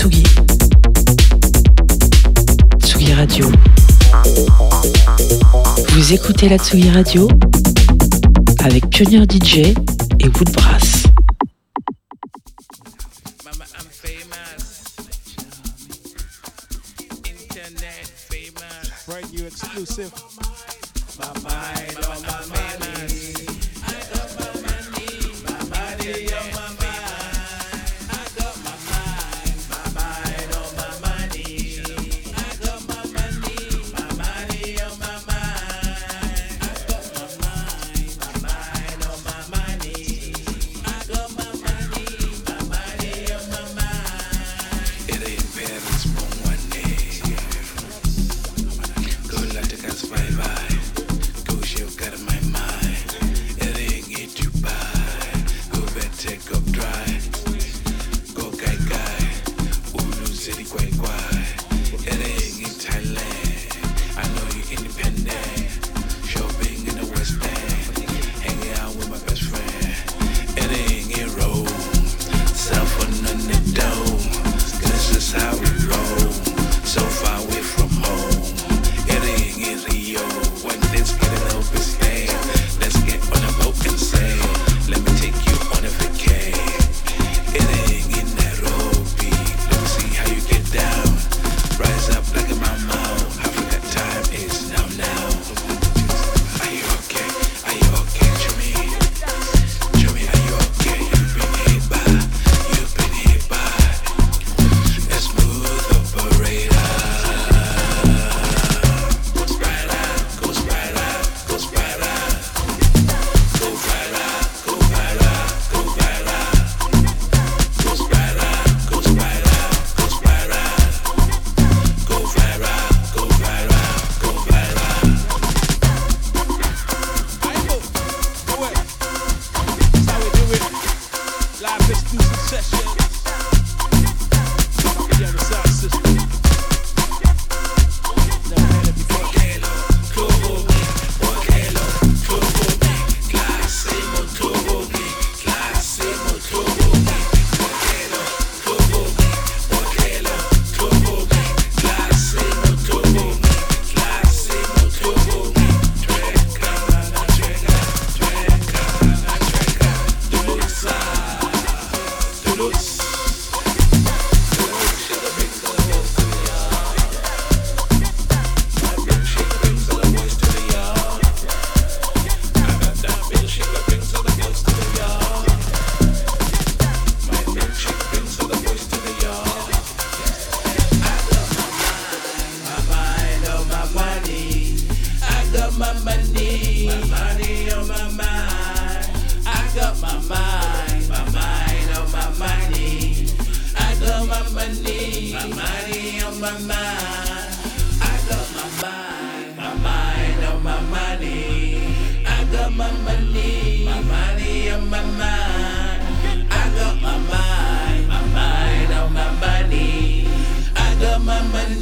Tsugi. Tsugi Radio. Vous écoutez la Tsugi Radio avec Pionnier DJ et Woodbrass. Right, you exclusive.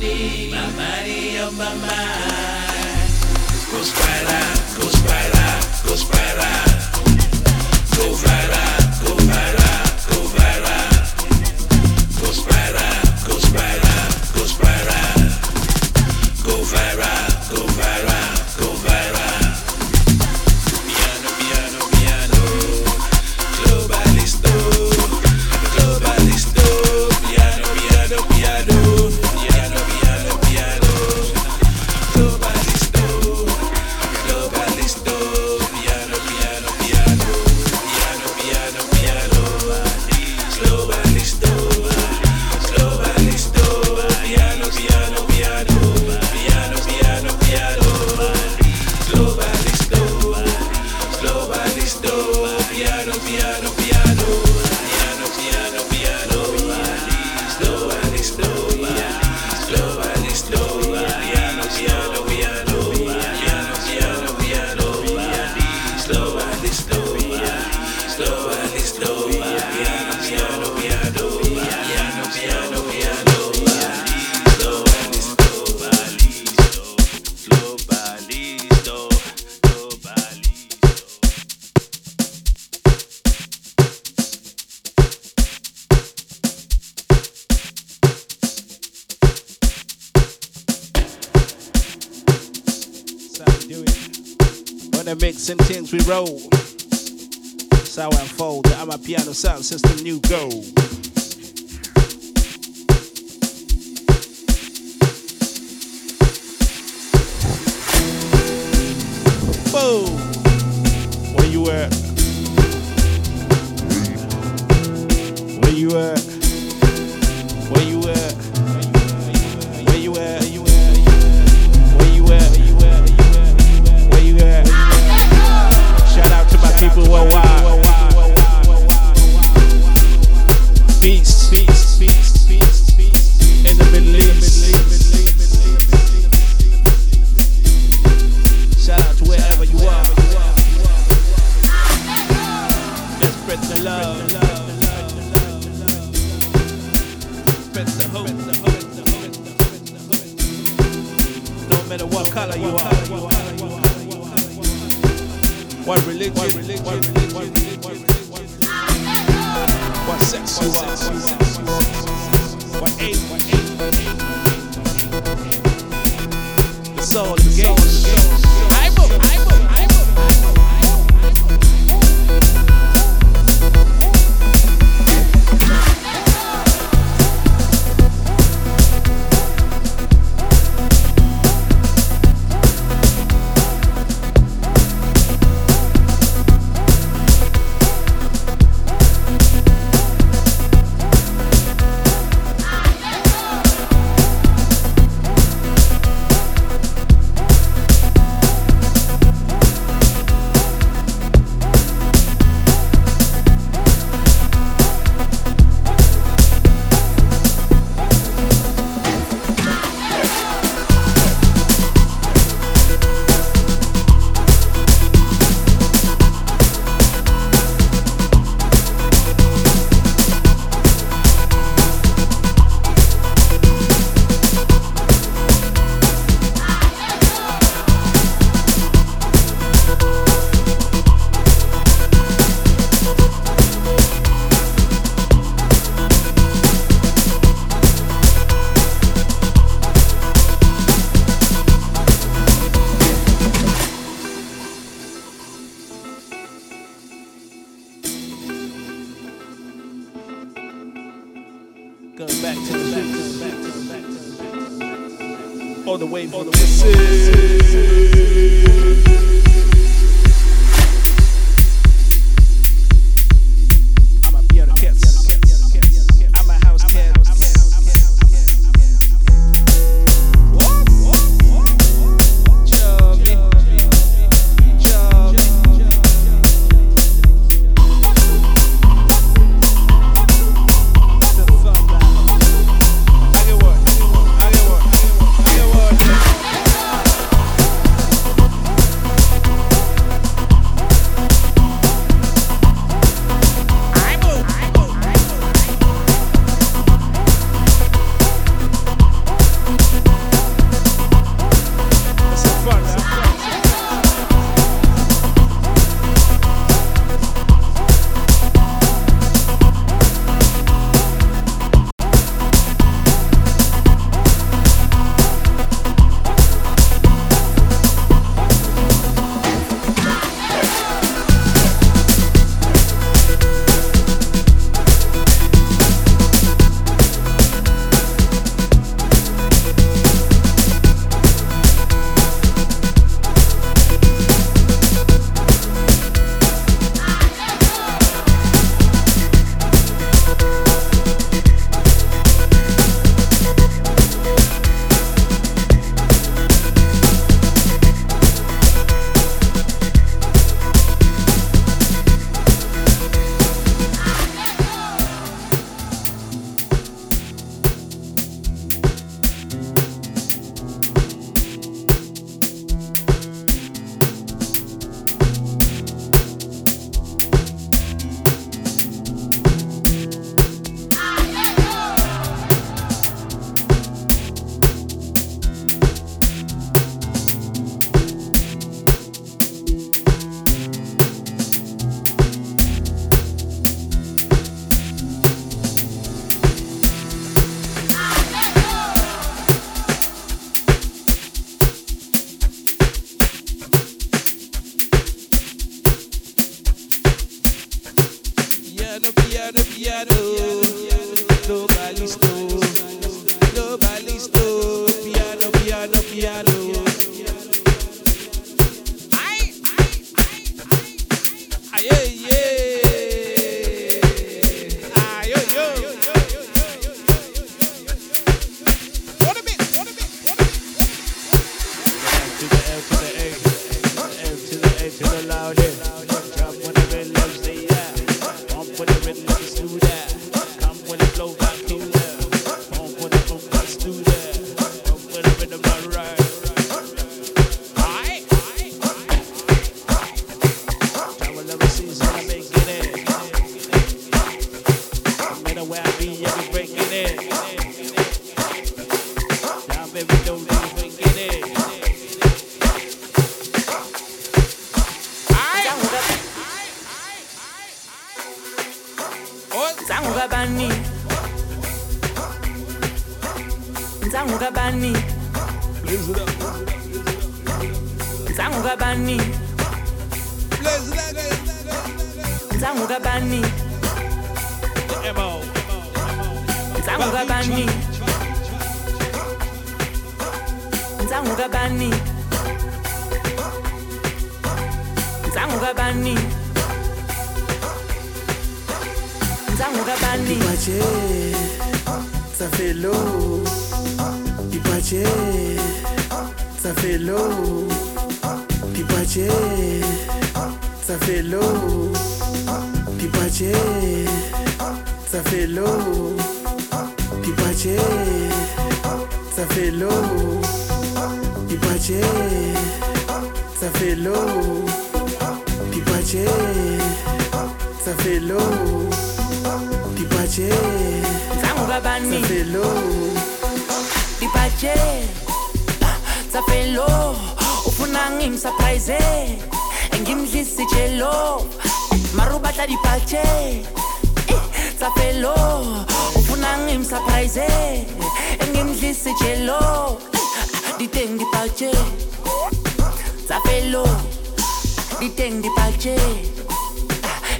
my money on my mind. We'll spread out. Boom. Where you at? Where you at?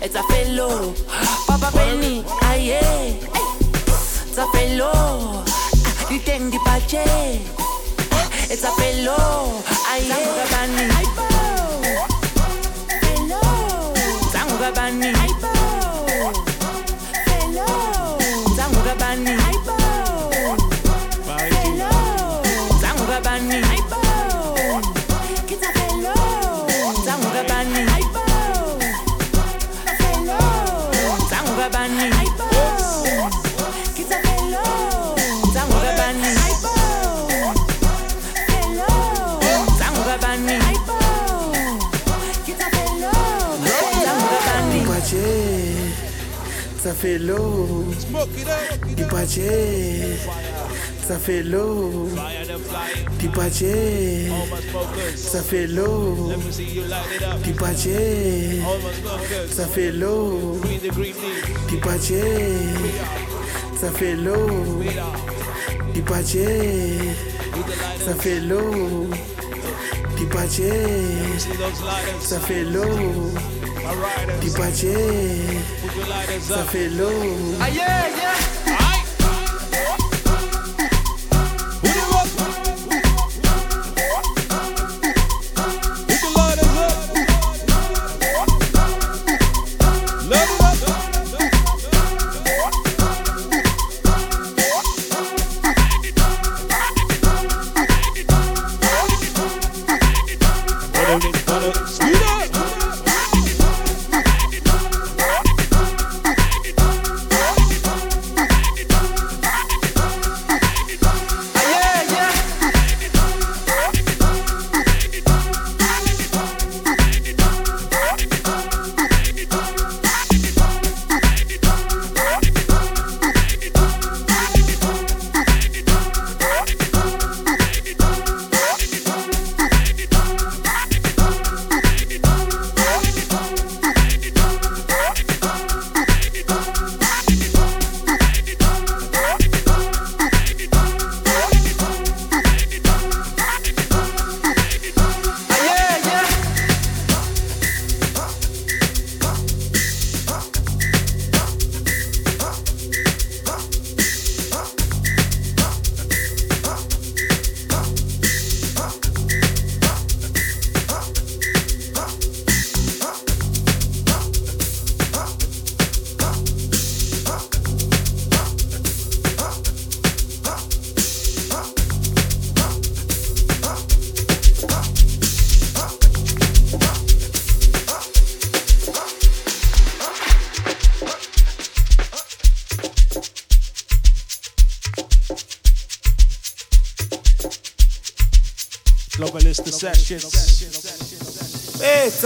It's a fellow, felo papa beni aye a fellow it's a fellow felo aye fait lourd. Dis pas ça fait lourd. Dis ça fait lourd. Dis ça fait lourd. Dis ça fait ça fait ça fait ça fait long. Aïe, yeah, yeah.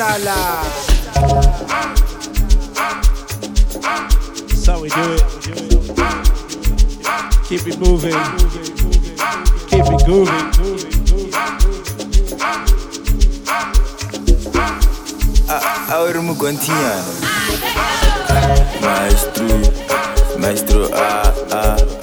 Sala. So we do it. Keep it moving. Keep it moving. grooving. Aurum Guantiano. Maestro, maestro, ah, ah.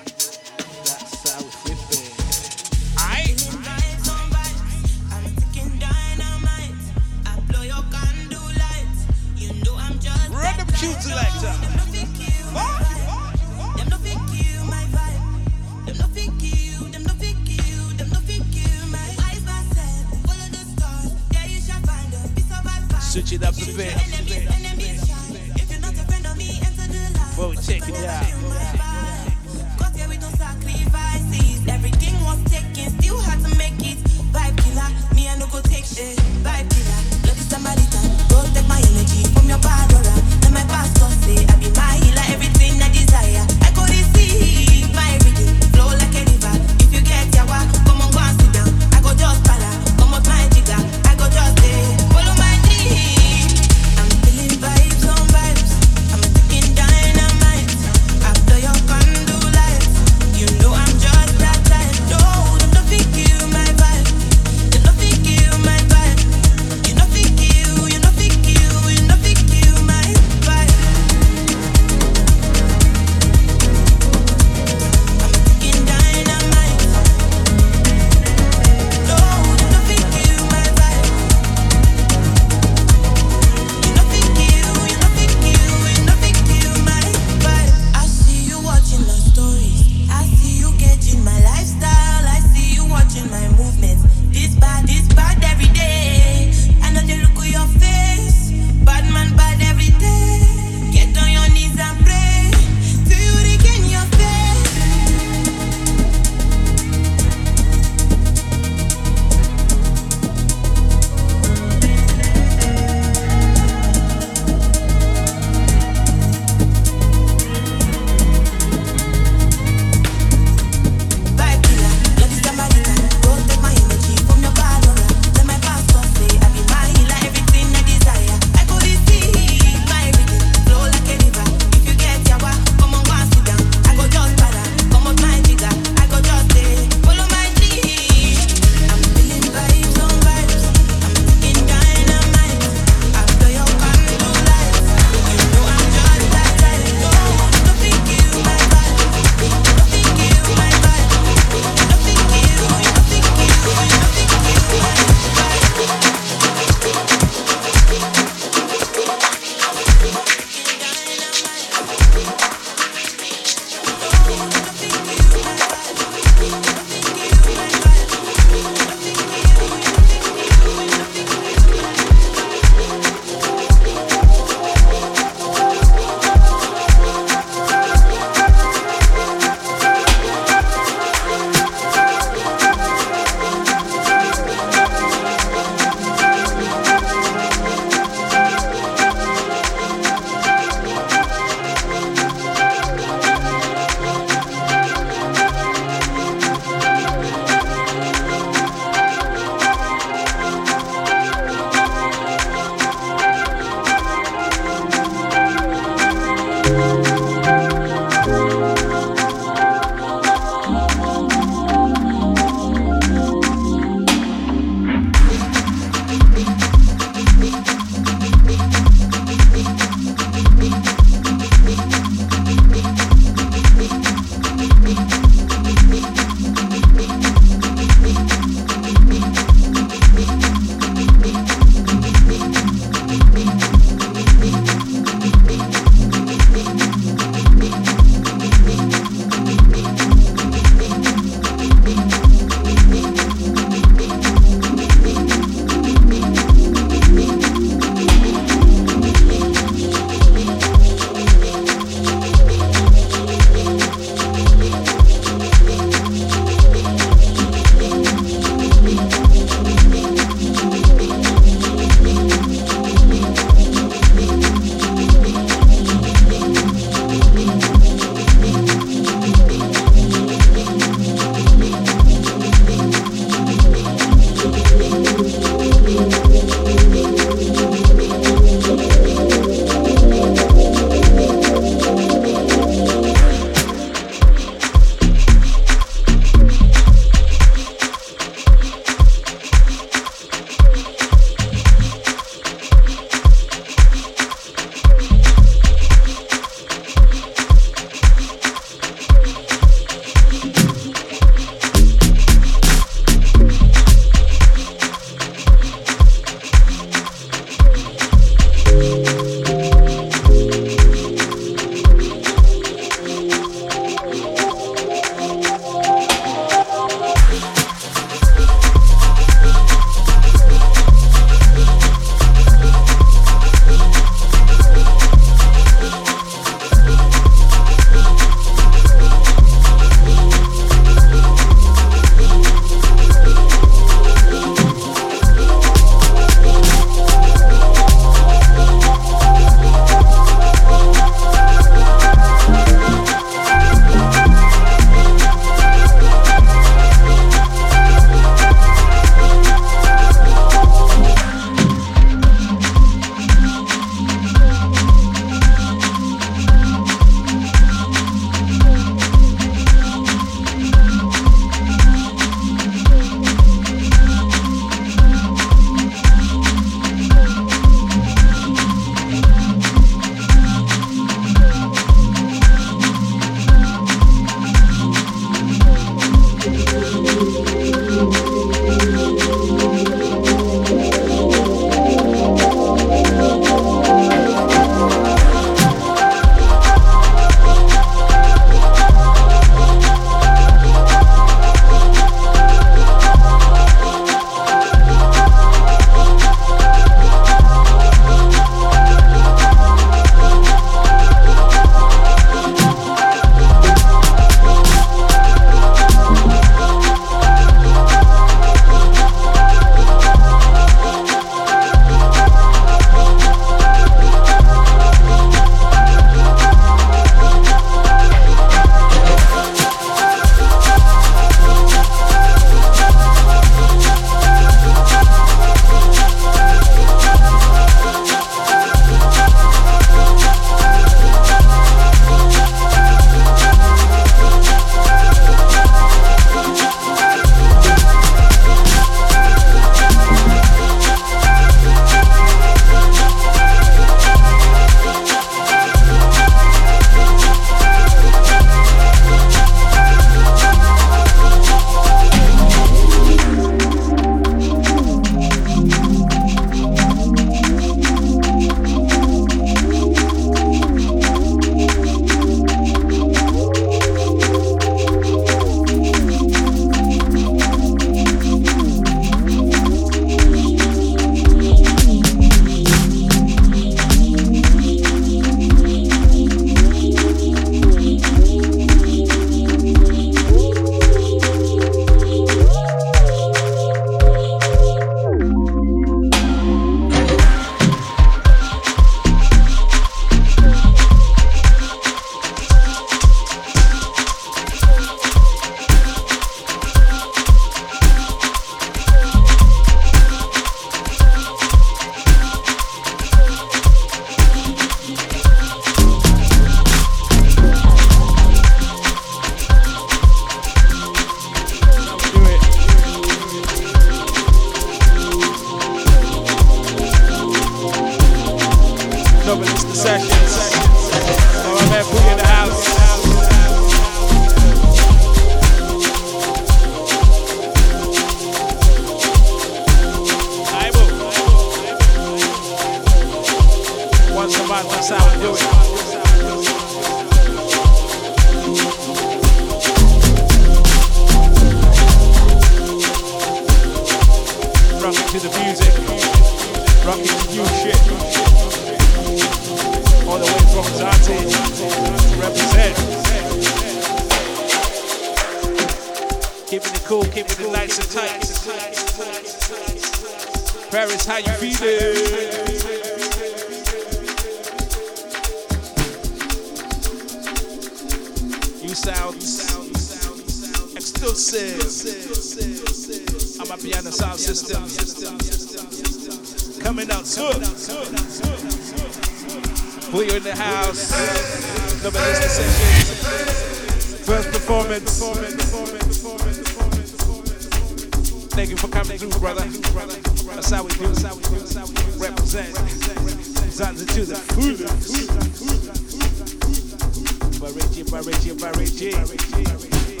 Barichi, Barichi, Barichi.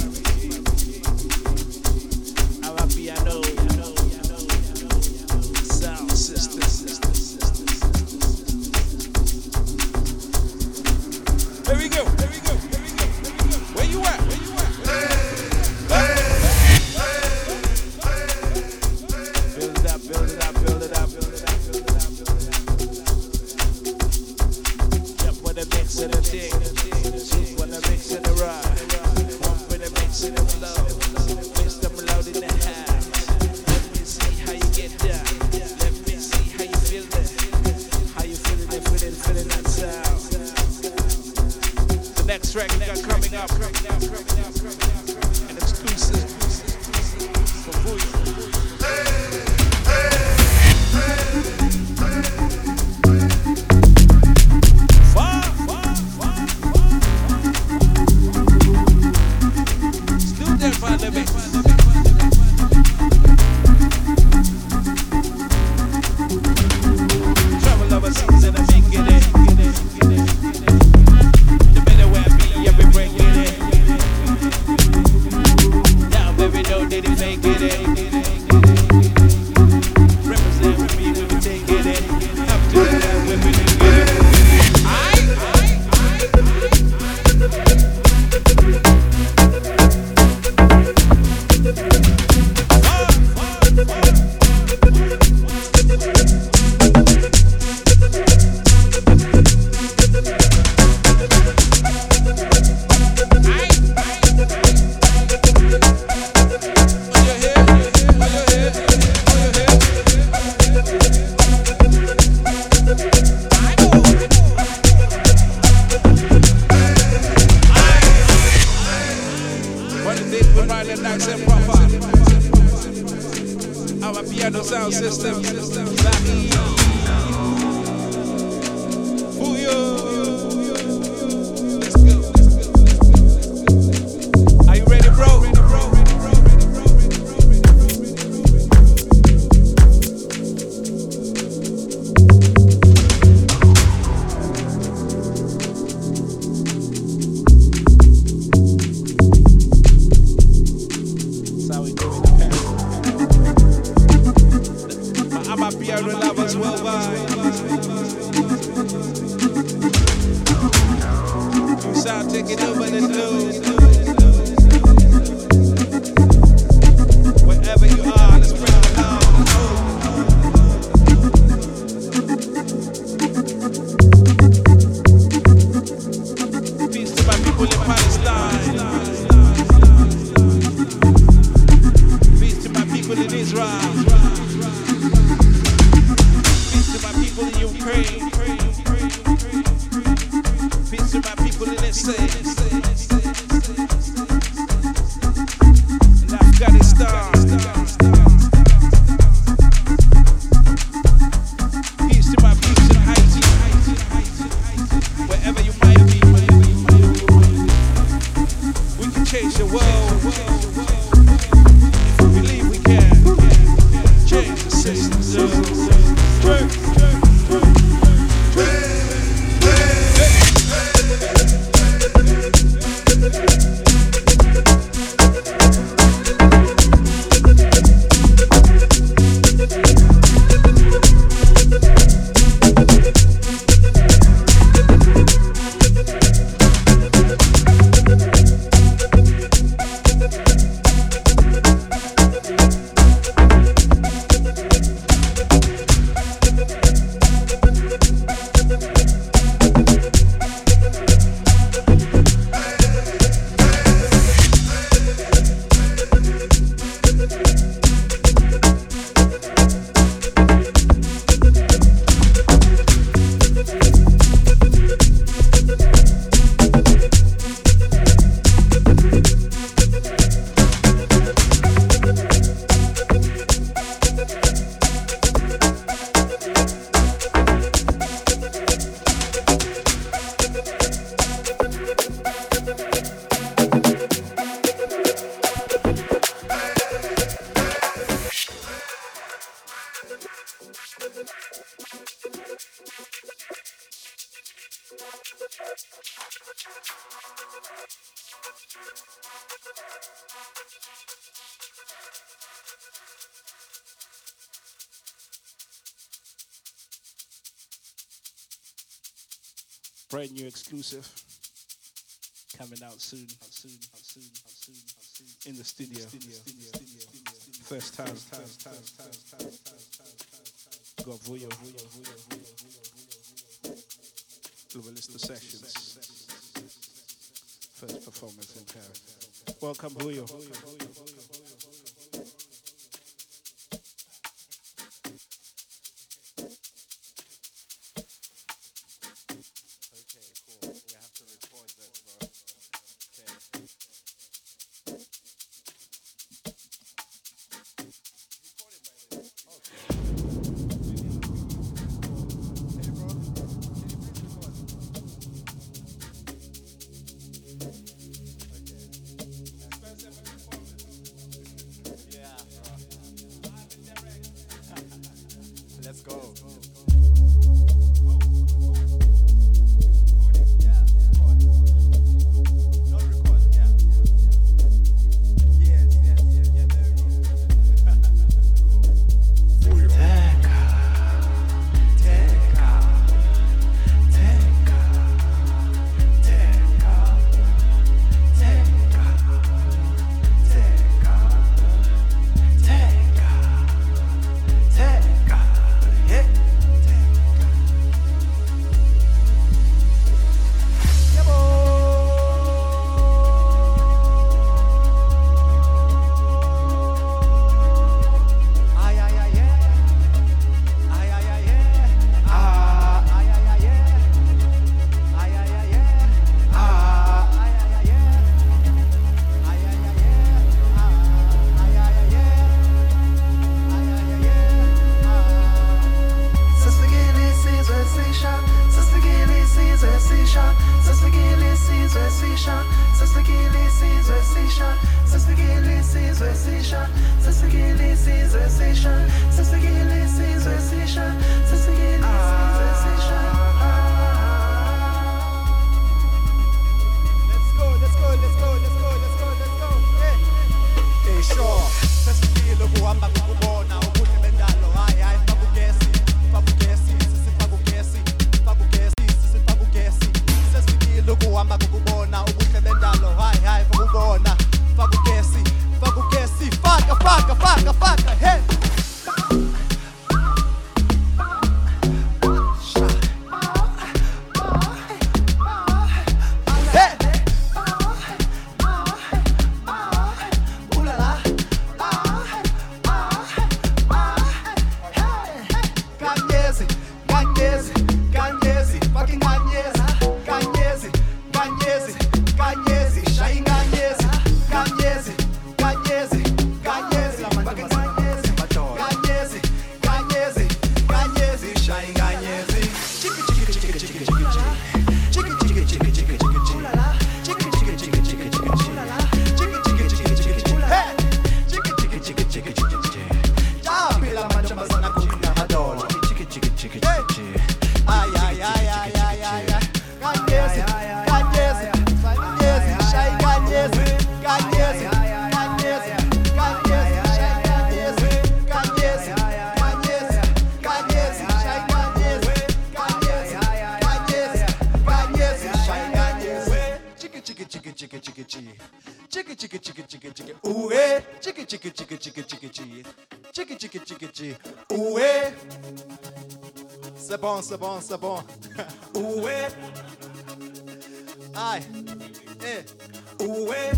The studio. First time. Got Vuyo. Globalisto Sessions. First performance in Paris. Welcome, Vuyo. Let's go, let's go, let's go, let's go, let's go, let's go. Hey, hey, sure. Since the gilly I'm back with the. Chicka chicka chicka chicka Chicka chicka chicka ooh eh Chicka chicka chicka chicka chicka chicka Chicka chicka chicka chicka ooh eh C'est bon, c'est bon, c'est bon. Oué. Aye. Eh. Oué.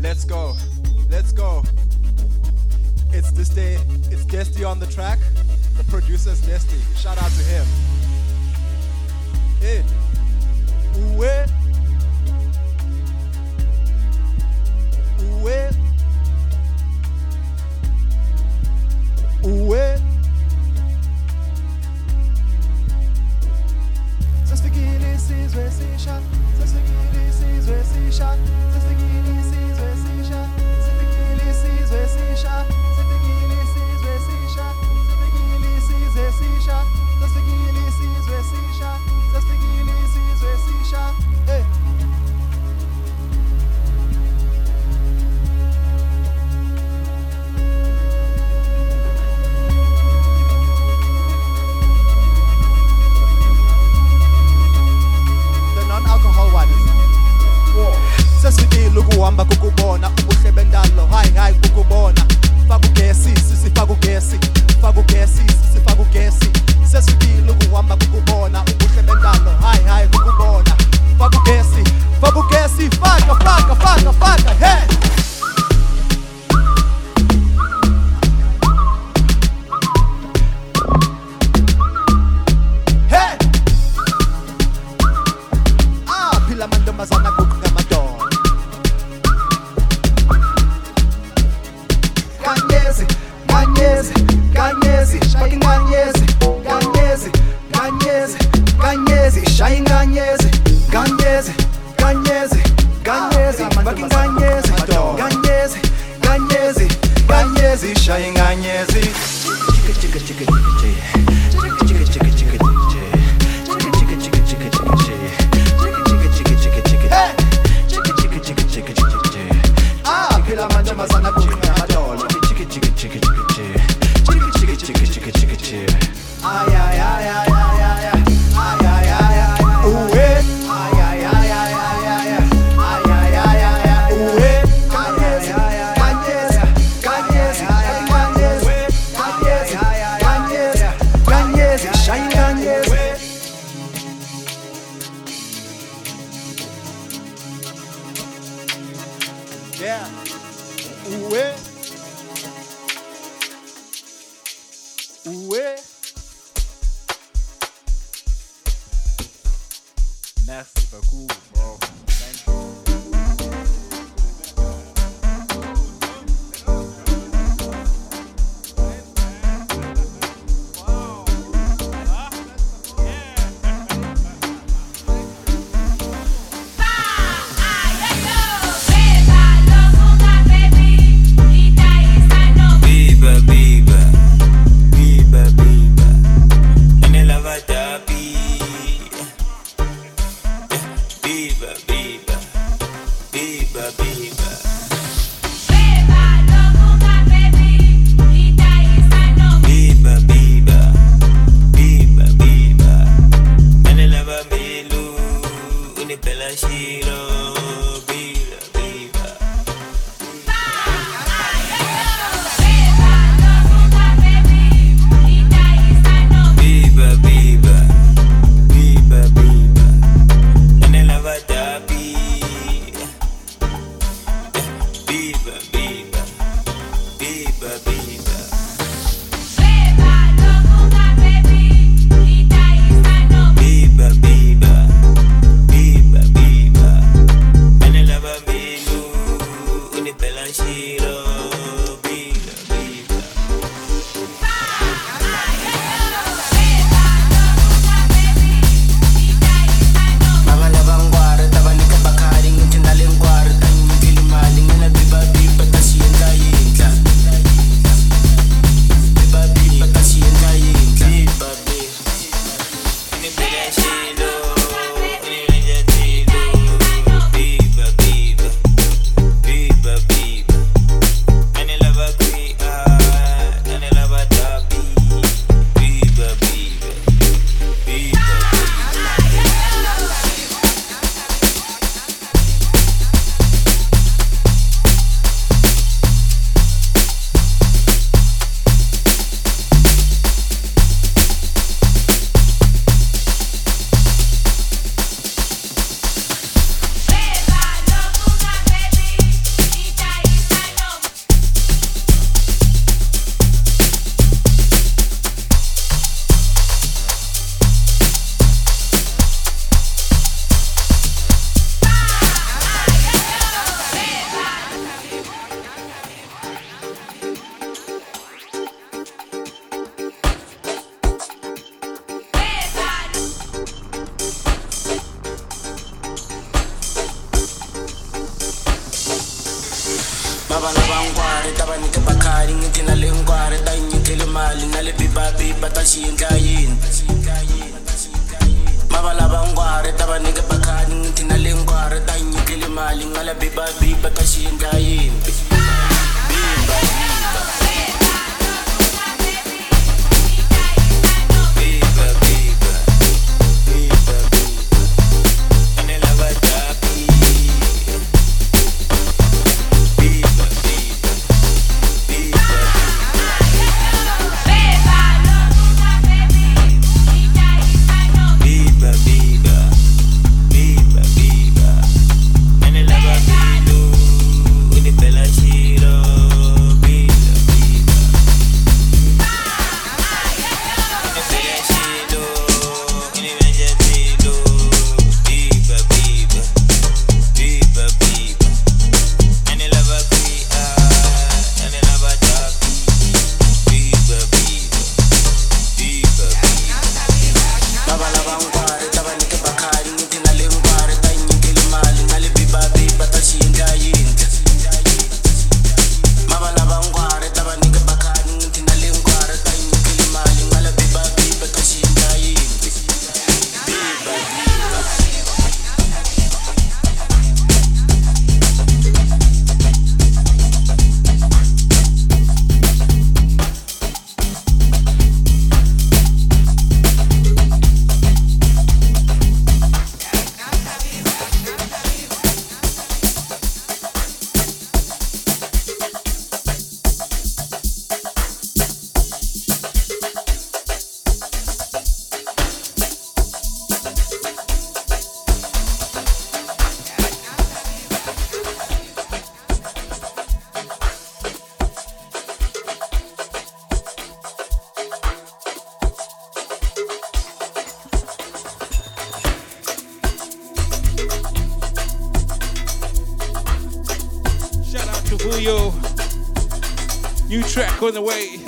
Let's go. Let's go. It's this day. It's Desty on the track. The producer's Desty. Shout out to him. Eh. Oué. Oué. the way.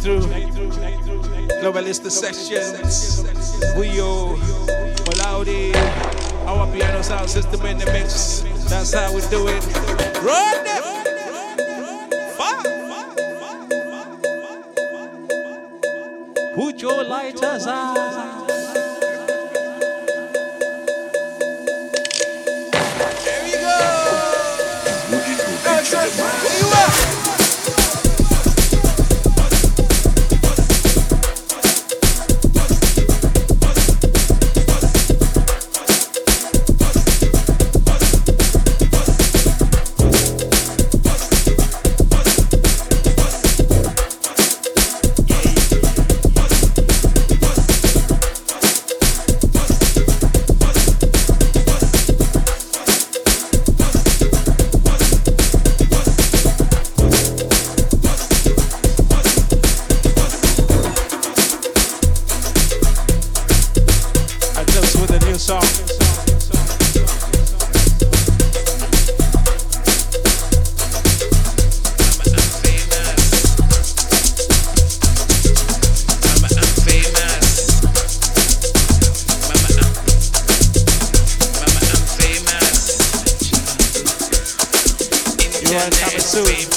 through. sessions. sections. Wio, Mo Laudi. Our piano sound system in the mix. That's how we do it. We.